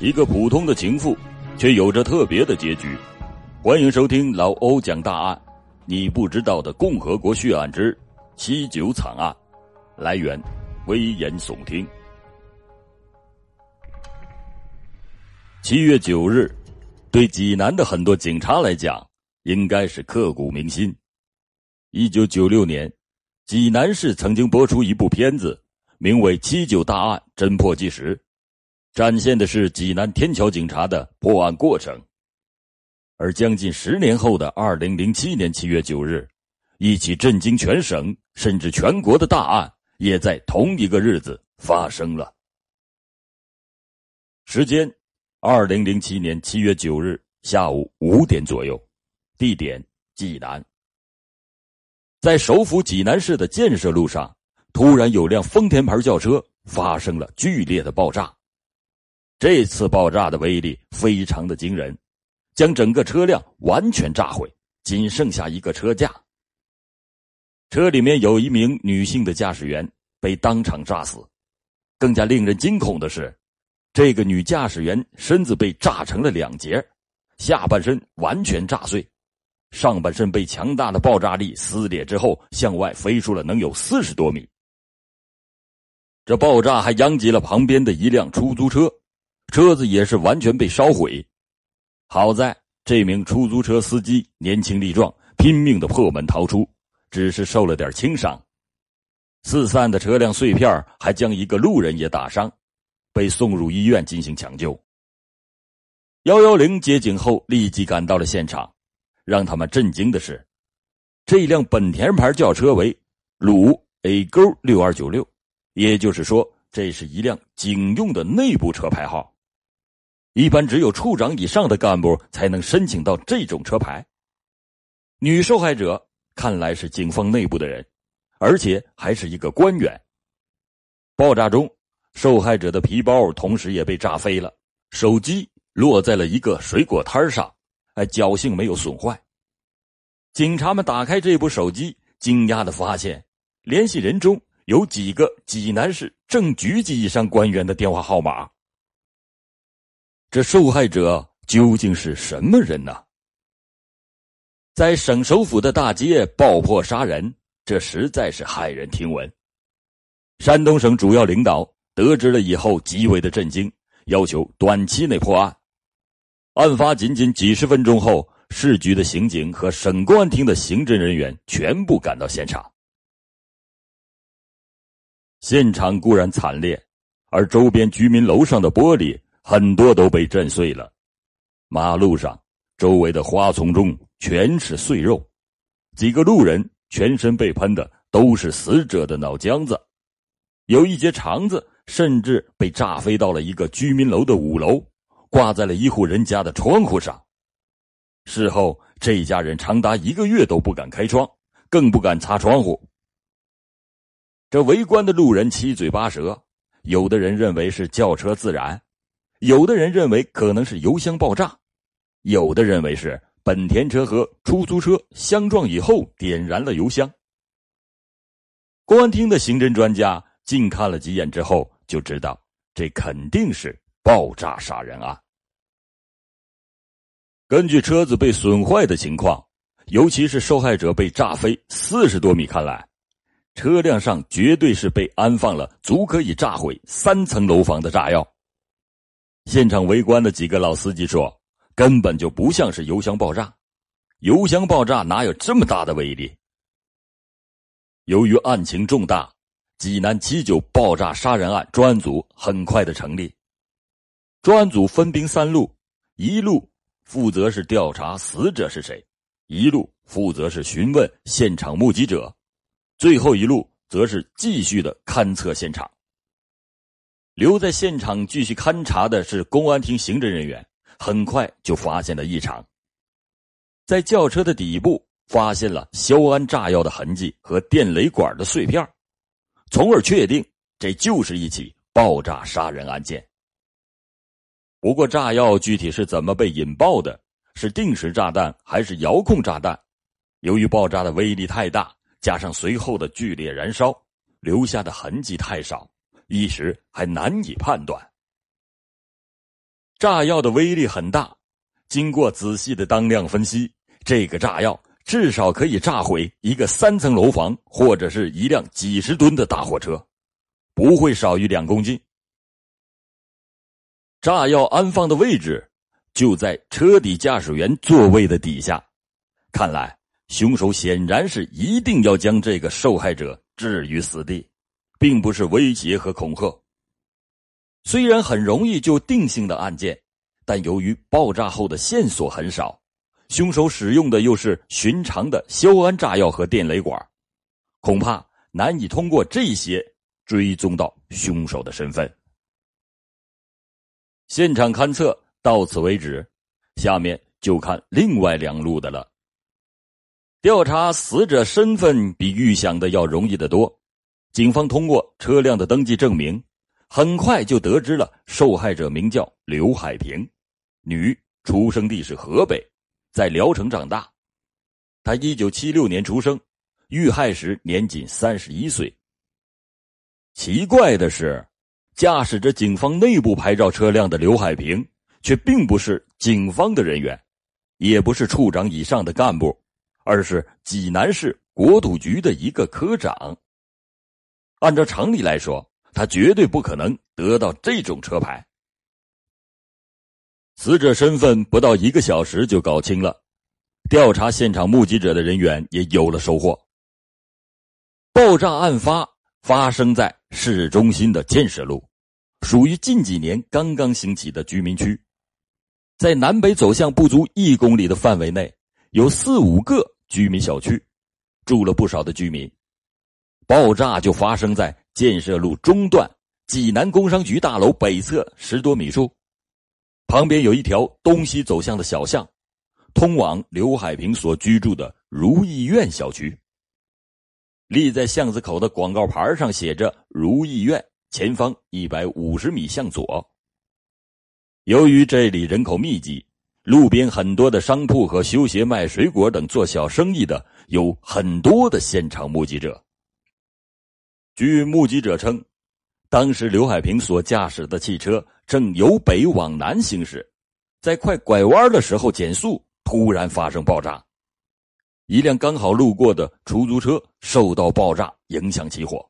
一个普通的情妇，却有着特别的结局。欢迎收听老欧讲大案，你不知道的共和国血案之七九惨案。来源：危言耸听。七月九日，对济南的很多警察来讲，应该是刻骨铭心。一九九六年，济南市曾经播出一部片子，名为《七九大案侦破纪实》。展现的是济南天桥警察的破案过程，而将近十年后的二零零七年七月九日，一起震惊全省甚至全国的大案也在同一个日子发生了。时间：二零零七年七月九日下午五点左右，地点：济南。在首府济南市的建设路上，突然有辆丰田牌轿车发生了剧烈的爆炸。这次爆炸的威力非常的惊人，将整个车辆完全炸毁，仅剩下一个车架。车里面有一名女性的驾驶员被当场炸死。更加令人惊恐的是，这个女驾驶员身子被炸成了两截，下半身完全炸碎，上半身被强大的爆炸力撕裂之后向外飞出了能有四十多米。这爆炸还殃及了旁边的一辆出租车。车子也是完全被烧毁，好在这名出租车司机年轻力壮，拼命的破门逃出，只是受了点轻伤。四散的车辆碎片还将一个路人也打伤，被送入医院进行抢救。幺幺零接警后立即赶到了现场，让他们震惊的是，这辆本田牌轿车为鲁 A 勾六二九六，也就是说，这是一辆警用的内部车牌号。一般只有处长以上的干部才能申请到这种车牌。女受害者看来是警方内部的人，而且还是一个官员。爆炸中，受害者的皮包同时也被炸飞了，手机落在了一个水果摊上，哎，侥幸没有损坏。警察们打开这部手机，惊讶的发现，联系人中有几个济南市正局级以上官员的电话号码。这受害者究竟是什么人呢？在省首府的大街爆破杀人，这实在是骇人听闻。山东省主要领导得知了以后，极为的震惊，要求短期内破案。案发仅仅几十分钟后，市局的刑警和省公安厅的刑侦人员全部赶到现场。现场固然惨烈，而周边居民楼上的玻璃。很多都被震碎了，马路上、周围的花丛中全是碎肉，几个路人全身被喷的都是死者的脑浆子，有一节肠子甚至被炸飞到了一个居民楼的五楼，挂在了一户人家的窗户上。事后，这家人长达一个月都不敢开窗，更不敢擦窗户。这围观的路人七嘴八舌，有的人认为是轿车自燃。有的人认为可能是油箱爆炸，有的认为是本田车和出租车相撞以后点燃了油箱。公安厅的刑侦专家近看了几眼之后，就知道这肯定是爆炸杀人案。根据车子被损坏的情况，尤其是受害者被炸飞四十多米看来，车辆上绝对是被安放了足可以炸毁三层楼房的炸药。现场围观的几个老司机说：“根本就不像是油箱爆炸，油箱爆炸哪有这么大的威力？”由于案情重大，济南七九爆炸杀人案专案组很快的成立。专案组分兵三路：一路负责是调查死者是谁，一路负责是询问现场目击者，最后一路则是继续的勘测现场。留在现场继续勘查的是公安厅刑侦人员，很快就发现了异常。在轿车的底部发现了硝铵炸药的痕迹和电雷管的碎片，从而确定这就是一起爆炸杀人案件。不过，炸药具体是怎么被引爆的，是定时炸弹还是遥控炸弹？由于爆炸的威力太大，加上随后的剧烈燃烧，留下的痕迹太少。一时还难以判断。炸药的威力很大，经过仔细的当量分析，这个炸药至少可以炸毁一个三层楼房或者是一辆几十吨的大货车，不会少于两公斤。炸药安放的位置就在车底驾驶员座位的底下，看来凶手显然是一定要将这个受害者置于死地，并不是威胁和恐吓。虽然很容易就定性的案件，但由于爆炸后的线索很少，凶手使用的又是寻常的硝铵炸药和电雷管，恐怕难以通过这些追踪到凶手的身份。现场勘测到此为止，下面就看另外两路的了。调查死者身份比预想的要容易得多，警方通过车辆的登记证明。很快就得知了受害者名叫刘海平，女，出生地是河北，在聊城长大。她一九七六年出生，遇害时年仅三十一岁。奇怪的是，驾驶着警方内部牌照车辆的刘海平，却并不是警方的人员，也不是处长以上的干部，而是济南市国土局的一个科长。按照常理来说。他绝对不可能得到这种车牌。死者身份不到一个小时就搞清了，调查现场目击者的人员也有了收获。爆炸案发发生在市中心的建设路，属于近几年刚刚兴起的居民区，在南北走向不足一公里的范围内，有四五个居民小区，住了不少的居民。爆炸就发生在。建设路中段，济南工商局大楼北侧十多米处，旁边有一条东西走向的小巷，通往刘海平所居住的如意苑小区。立在巷子口的广告牌上写着“如意苑”，前方一百五十米向左。由于这里人口密集，路边很多的商铺和修鞋、卖水果等做小生意的有很多的现场目击者。据目击者称，当时刘海平所驾驶的汽车正由北往南行驶，在快拐弯的时候减速，突然发生爆炸。一辆刚好路过的出租车受到爆炸影响起火，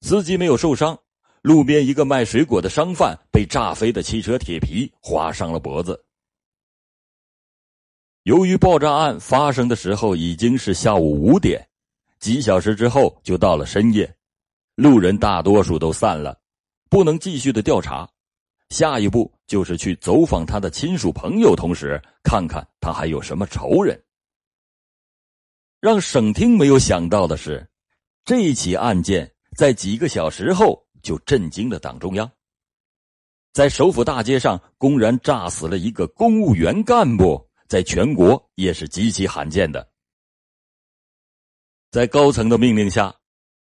司机没有受伤，路边一个卖水果的商贩被炸飞的汽车铁皮划伤了脖子。由于爆炸案发生的时候已经是下午五点。几小时之后，就到了深夜，路人大多数都散了，不能继续的调查。下一步就是去走访他的亲属朋友，同时看看他还有什么仇人。让省厅没有想到的是，这起案件在几个小时后就震惊了党中央。在首府大街上公然炸死了一个公务员干部，在全国也是极其罕见的。在高层的命令下，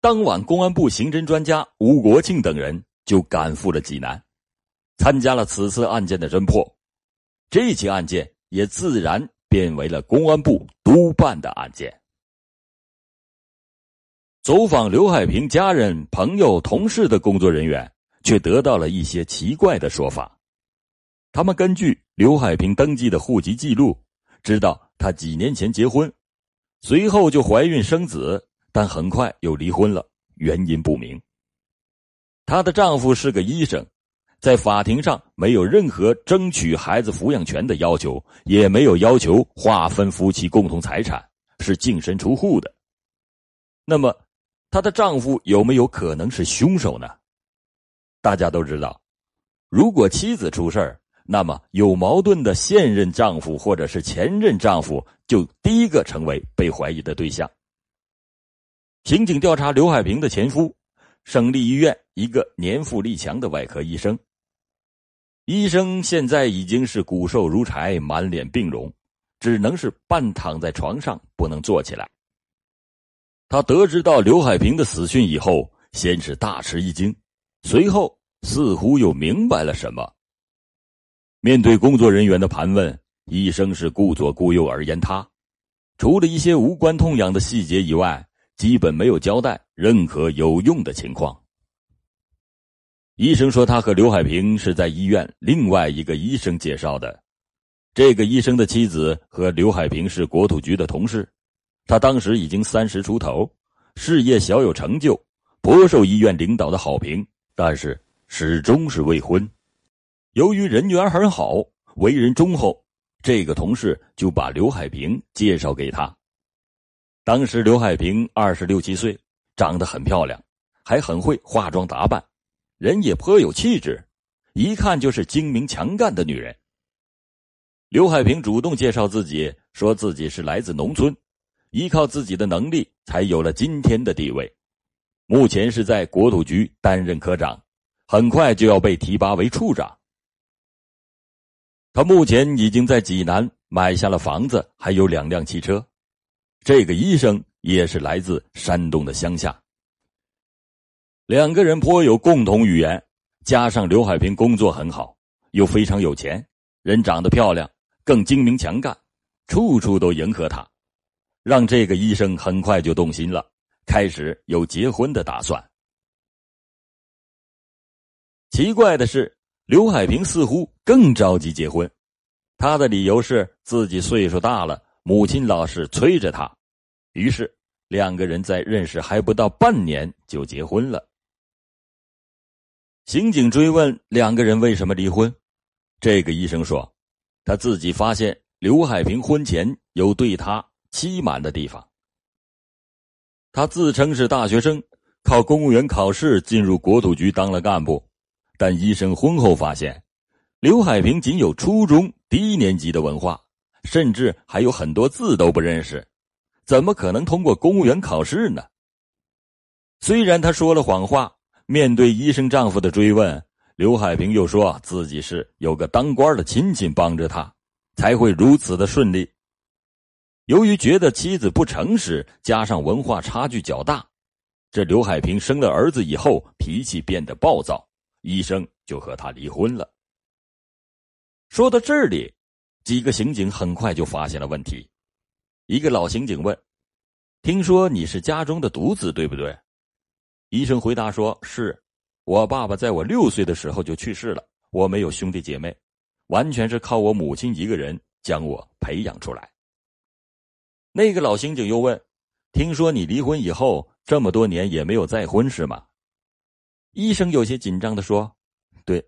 当晚公安部刑侦专家吴国庆等人就赶赴了济南，参加了此次案件的侦破。这起案件也自然变为了公安部督办的案件。走访刘海平家人、朋友、同事的工作人员却得到了一些奇怪的说法。他们根据刘海平登记的户籍记录，知道他几年前结婚。随后就怀孕生子，但很快又离婚了，原因不明。她的丈夫是个医生，在法庭上没有任何争取孩子抚养权的要求，也没有要求划分夫妻共同财产，是净身出户的。那么，她的丈夫有没有可能是凶手呢？大家都知道，如果妻子出事儿。那么，有矛盾的现任丈夫或者是前任丈夫，就第一个成为被怀疑的对象。刑警调查刘海平的前夫，省立医院一个年富力强的外科医生。医生现在已经是骨瘦如柴，满脸病容，只能是半躺在床上，不能坐起来。他得知到刘海平的死讯以后，先是大吃一惊，随后似乎又明白了什么。面对工作人员的盘问，医生是顾左顾右而言他，除了一些无关痛痒的细节以外，基本没有交代任何有用的情况。医生说他和刘海平是在医院另外一个医生介绍的。这个医生的妻子和刘海平是国土局的同事，他当时已经三十出头，事业小有成就，颇受医院领导的好评，但是始终是未婚。由于人缘很好，为人忠厚，这个同事就把刘海平介绍给他。当时刘海平二十六七岁，长得很漂亮，还很会化妆打扮，人也颇有气质，一看就是精明强干的女人。刘海平主动介绍自己，说自己是来自农村，依靠自己的能力才有了今天的地位。目前是在国土局担任科长，很快就要被提拔为处长。他目前已经在济南买下了房子，还有两辆汽车。这个医生也是来自山东的乡下。两个人颇有共同语言，加上刘海平工作很好，又非常有钱，人长得漂亮，更精明强干，处处都迎合他，让这个医生很快就动心了，开始有结婚的打算。奇怪的是。刘海平似乎更着急结婚，他的理由是自己岁数大了，母亲老是催着他。于是两个人在认识还不到半年就结婚了。刑警追问两个人为什么离婚，这个医生说，他自己发现刘海平婚前有对他欺瞒的地方。他自称是大学生，靠公务员考试进入国土局当了干部。但医生婚后发现，刘海平仅有初中低年级的文化，甚至还有很多字都不认识，怎么可能通过公务员考试呢？虽然他说了谎话，面对医生丈夫的追问，刘海平又说自己是有个当官的亲戚帮着他，才会如此的顺利。由于觉得妻子不诚实，加上文化差距较大，这刘海平生了儿子以后，脾气变得暴躁。医生就和他离婚了。说到这里，几个刑警很快就发现了问题。一个老刑警问：“听说你是家中的独子，对不对？”医生回答说：“是，我爸爸在我六岁的时候就去世了，我没有兄弟姐妹，完全是靠我母亲一个人将我培养出来。”那个老刑警又问：“听说你离婚以后这么多年也没有再婚，是吗？”医生有些紧张的说：“对，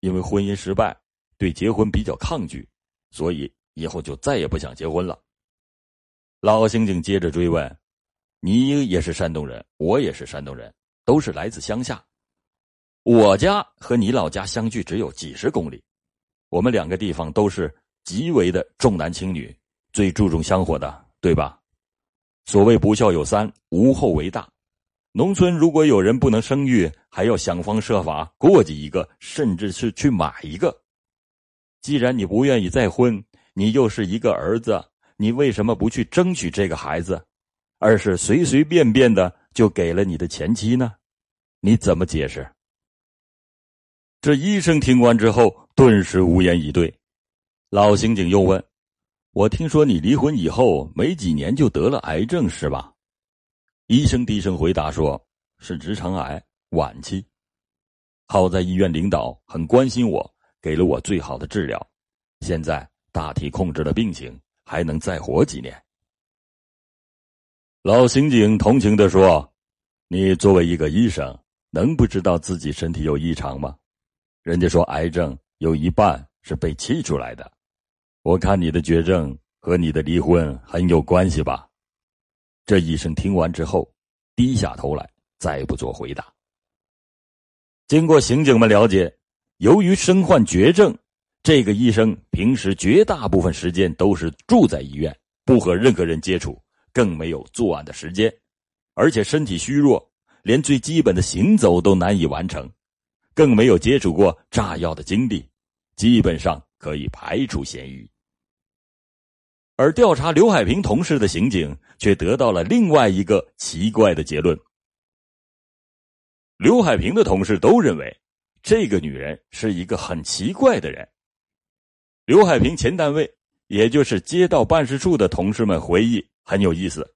因为婚姻失败，对结婚比较抗拒，所以以后就再也不想结婚了。”老刑警接着追问：“你也是山东人，我也是山东人，都是来自乡下。我家和你老家相距只有几十公里，我们两个地方都是极为的重男轻女，最注重香火的，对吧？所谓不孝有三，无后为大。”农村如果有人不能生育，还要想方设法过继一个，甚至是去买一个。既然你不愿意再婚，你又是一个儿子，你为什么不去争取这个孩子，而是随随便便的就给了你的前妻呢？你怎么解释？这医生听完之后顿时无言以对。老刑警又问：“我听说你离婚以后没几年就得了癌症，是吧？”医生低声回答说：“是直肠癌晚期，好在医院领导很关心我，给了我最好的治疗，现在大体控制了病情，还能再活几年。”老刑警同情的说：“你作为一个医生，能不知道自己身体有异常吗？人家说癌症有一半是被气出来的，我看你的绝症和你的离婚很有关系吧。”这医生听完之后，低下头来，再不做回答。经过刑警们了解，由于身患绝症，这个医生平时绝大部分时间都是住在医院，不和任何人接触，更没有作案的时间，而且身体虚弱，连最基本的行走都难以完成，更没有接触过炸药的经历，基本上可以排除嫌疑。而调查刘海平同事的刑警却得到了另外一个奇怪的结论：刘海平的同事都认为这个女人是一个很奇怪的人。刘海平前单位，也就是街道办事处的同事们回忆很有意思。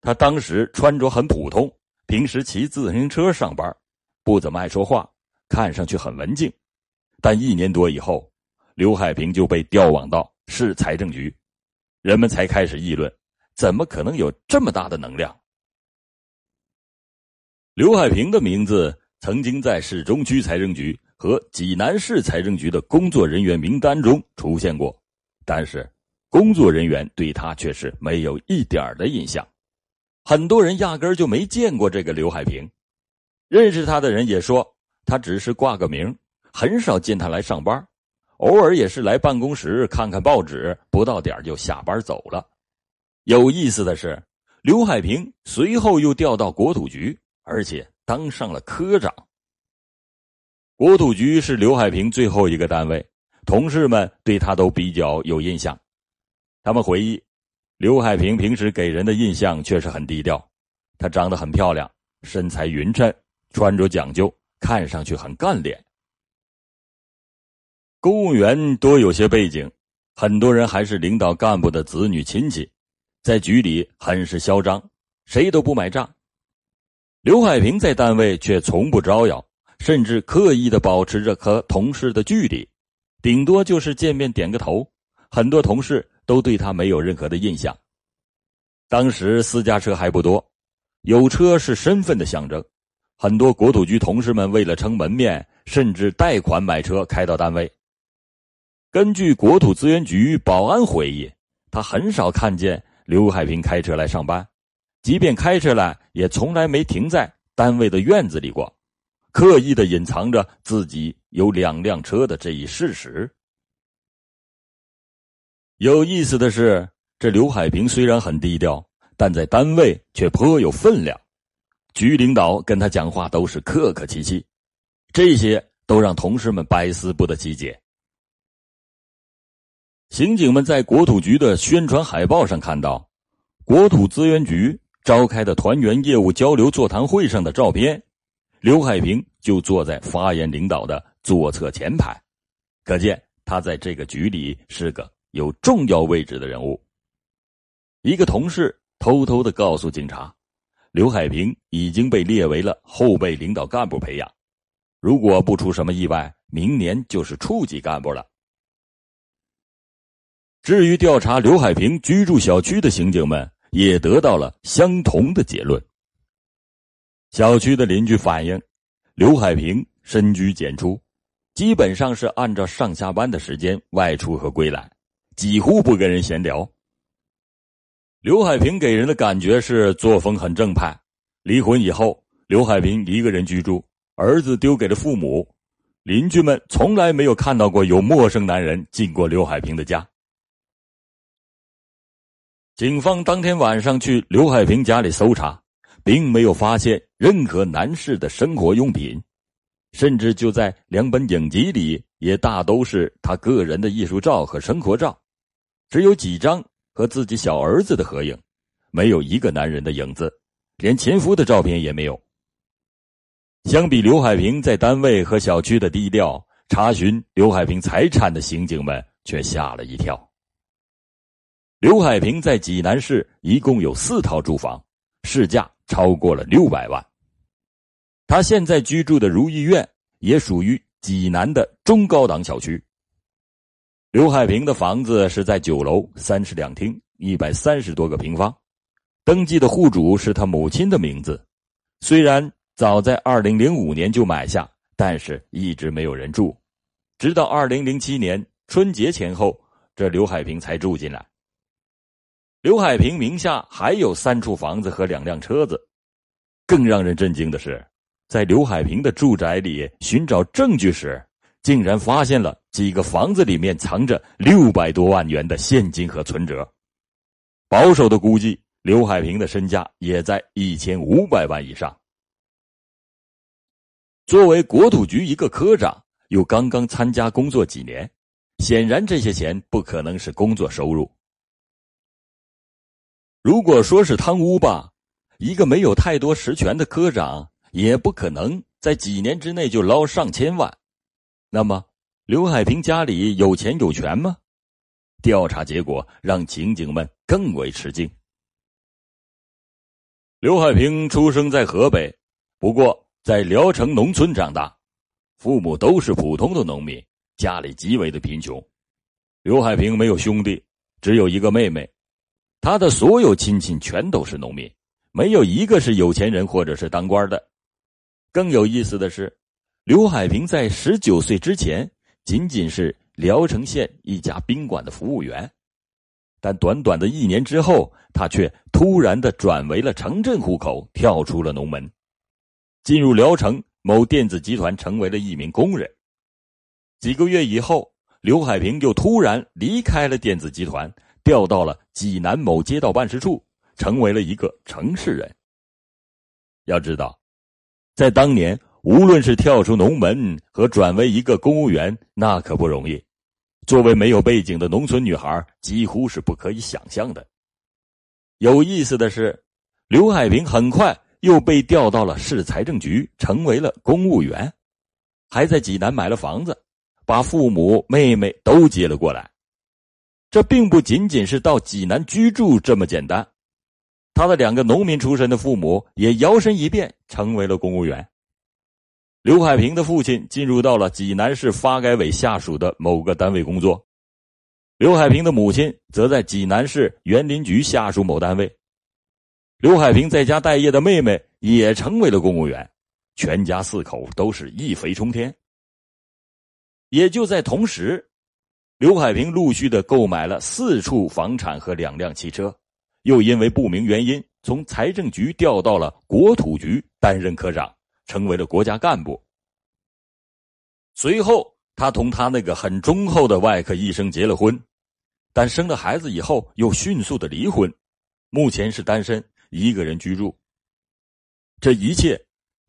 他当时穿着很普通，平时骑自行车上班，不怎么爱说话，看上去很文静，但一年多以后，刘海平就被调往到市财政局，人们才开始议论：怎么可能有这么大的能量？刘海平的名字曾经在市中区财政局和济南市财政局的工作人员名单中出现过，但是工作人员对他却是没有一点的印象。很多人压根就没见过这个刘海平，认识他的人也说他只是挂个名，很少见他来上班，偶尔也是来办公室看看报纸，不到点就下班走了。有意思的是，刘海平随后又调到国土局。而且当上了科长。国土局是刘海平最后一个单位，同事们对他都比较有印象。他们回忆，刘海平平时给人的印象却是很低调。他长得很漂亮，身材匀称，穿着讲究，看上去很干练。公务员多有些背景，很多人还是领导干部的子女亲戚，在局里很是嚣张，谁都不买账。刘海平在单位却从不招摇，甚至刻意的保持着和同事的距离，顶多就是见面点个头。很多同事都对他没有任何的印象。当时私家车还不多，有车是身份的象征。很多国土局同事们为了撑门面，甚至贷款买车开到单位。根据国土资源局保安回忆，他很少看见刘海平开车来上班。即便开车来，也从来没停在单位的院子里过，刻意的隐藏着自己有两辆车的这一事实。有意思的是，这刘海平虽然很低调，但在单位却颇有分量。局领导跟他讲话都是客客气气，这些都让同事们百思不得其解。刑警们在国土局的宣传海报上看到，国土资源局。召开的团员业务交流座谈会上的照片，刘海平就坐在发言领导的左侧前排，可见他在这个局里是个有重要位置的人物。一个同事偷偷的告诉警察，刘海平已经被列为了后备领导干部培养，如果不出什么意外，明年就是处级干部了。至于调查刘海平居住小区的刑警们。也得到了相同的结论。小区的邻居反映，刘海平深居简出，基本上是按照上下班的时间外出和归来，几乎不跟人闲聊。刘海平给人的感觉是作风很正派。离婚以后，刘海平一个人居住，儿子丢给了父母，邻居们从来没有看到过有陌生男人进过刘海平的家。警方当天晚上去刘海平家里搜查，并没有发现任何男士的生活用品，甚至就在两本影集里，也大都是他个人的艺术照和生活照，只有几张和自己小儿子的合影，没有一个男人的影子，连前夫的照片也没有。相比刘海平在单位和小区的低调，查询刘海平财产的刑警们却吓了一跳。刘海平在济南市一共有四套住房，市价超过了六百万。他现在居住的如意苑也属于济南的中高档小区。刘海平的房子是在九楼，三室两厅，一百三十多个平方，登记的户主是他母亲的名字。虽然早在二零零五年就买下，但是一直没有人住，直到二零零七年春节前后，这刘海平才住进来。刘海平名下还有三处房子和两辆车子，更让人震惊的是，在刘海平的住宅里寻找证据时，竟然发现了几个房子里面藏着六百多万元的现金和存折。保守的估计，刘海平的身价也在一千五百万以上。作为国土局一个科长，又刚刚参加工作几年，显然这些钱不可能是工作收入。如果说是贪污吧，一个没有太多实权的科长也不可能在几年之内就捞上千万。那么，刘海平家里有钱有权吗？调查结果让刑警们更为吃惊。刘海平出生在河北，不过在聊城农村长大，父母都是普通的农民，家里极为的贫穷。刘海平没有兄弟，只有一个妹妹，他的所有亲戚全都是农民，没有一个是有钱人或者是当官的。更有意思的是，刘海平在十九岁之前仅仅是聊城县一家宾馆的服务员。但短短的一年之后，他却突然的转为了城镇户口，跳出了农门，进入聊城某电子集团，成为了一名工人。几个月以后，刘海平又突然离开了电子集团，调到了济南某街道办事处，成为了一个城市人。要知道，在当年，无论是跳出农门和转为一个公务员，那可不容易。作为没有背景的农村女孩，几乎是不可以想象的。有意思的是，刘海平很快又被调到了市财政局，成为了公务员，还在济南买了房子，把父母、妹妹都接了过来。这并不仅仅是到济南居住这么简单，他的两个农民出身的父母也摇身一变成为了公务员。刘海平的父亲进入到了济南市发改委下属的某个单位工作，刘海平的母亲则在济南市园林局下属某单位。刘海平在家待业的妹妹也成为了公务员，全家四口都是一飞冲天。也就在同时，刘海平陆续的购买了四处房产和两辆汽车，又因为不明原因从财政局调到了国土局担任科长。成为了国家干部。随后，他同他那个很忠厚的外科医生结了婚，但生了孩子以后又迅速的离婚，目前是单身，一个人居住。这一切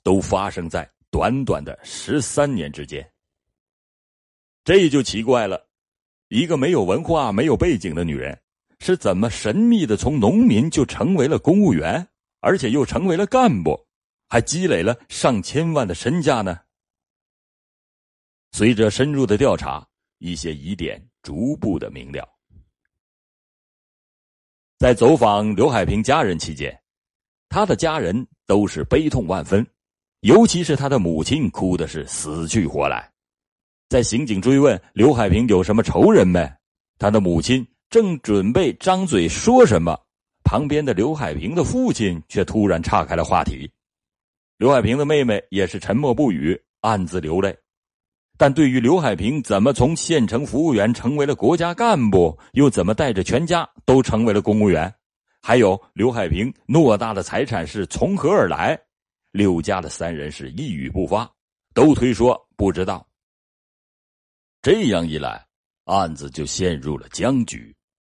都发生在短短的十三年之间。这就奇怪了，一个没有文化、没有背景的女人，是怎么神秘的从农民就成为了公务员，而且又成为了干部？还积累了上千万的身价呢。随着深入的调查，一些疑点逐步的明了。在走访刘海平家人期间，他的家人都是悲痛万分，尤其是他的母亲哭的是死去活来。在刑警追问刘海平有什么仇人没，他的母亲正准备张嘴说什么，旁边的刘海平的父亲却突然岔开了话题。刘海平的妹妹也是沉默不语，暗自流泪。但对于刘海平怎么从县城服务员成为了国家干部，又怎么带着全家都成为了公务员，还有刘海平偌大的财产是从何而来，刘家的三人是一语不发，都推说不知道。这样一来，案子就陷入了僵局。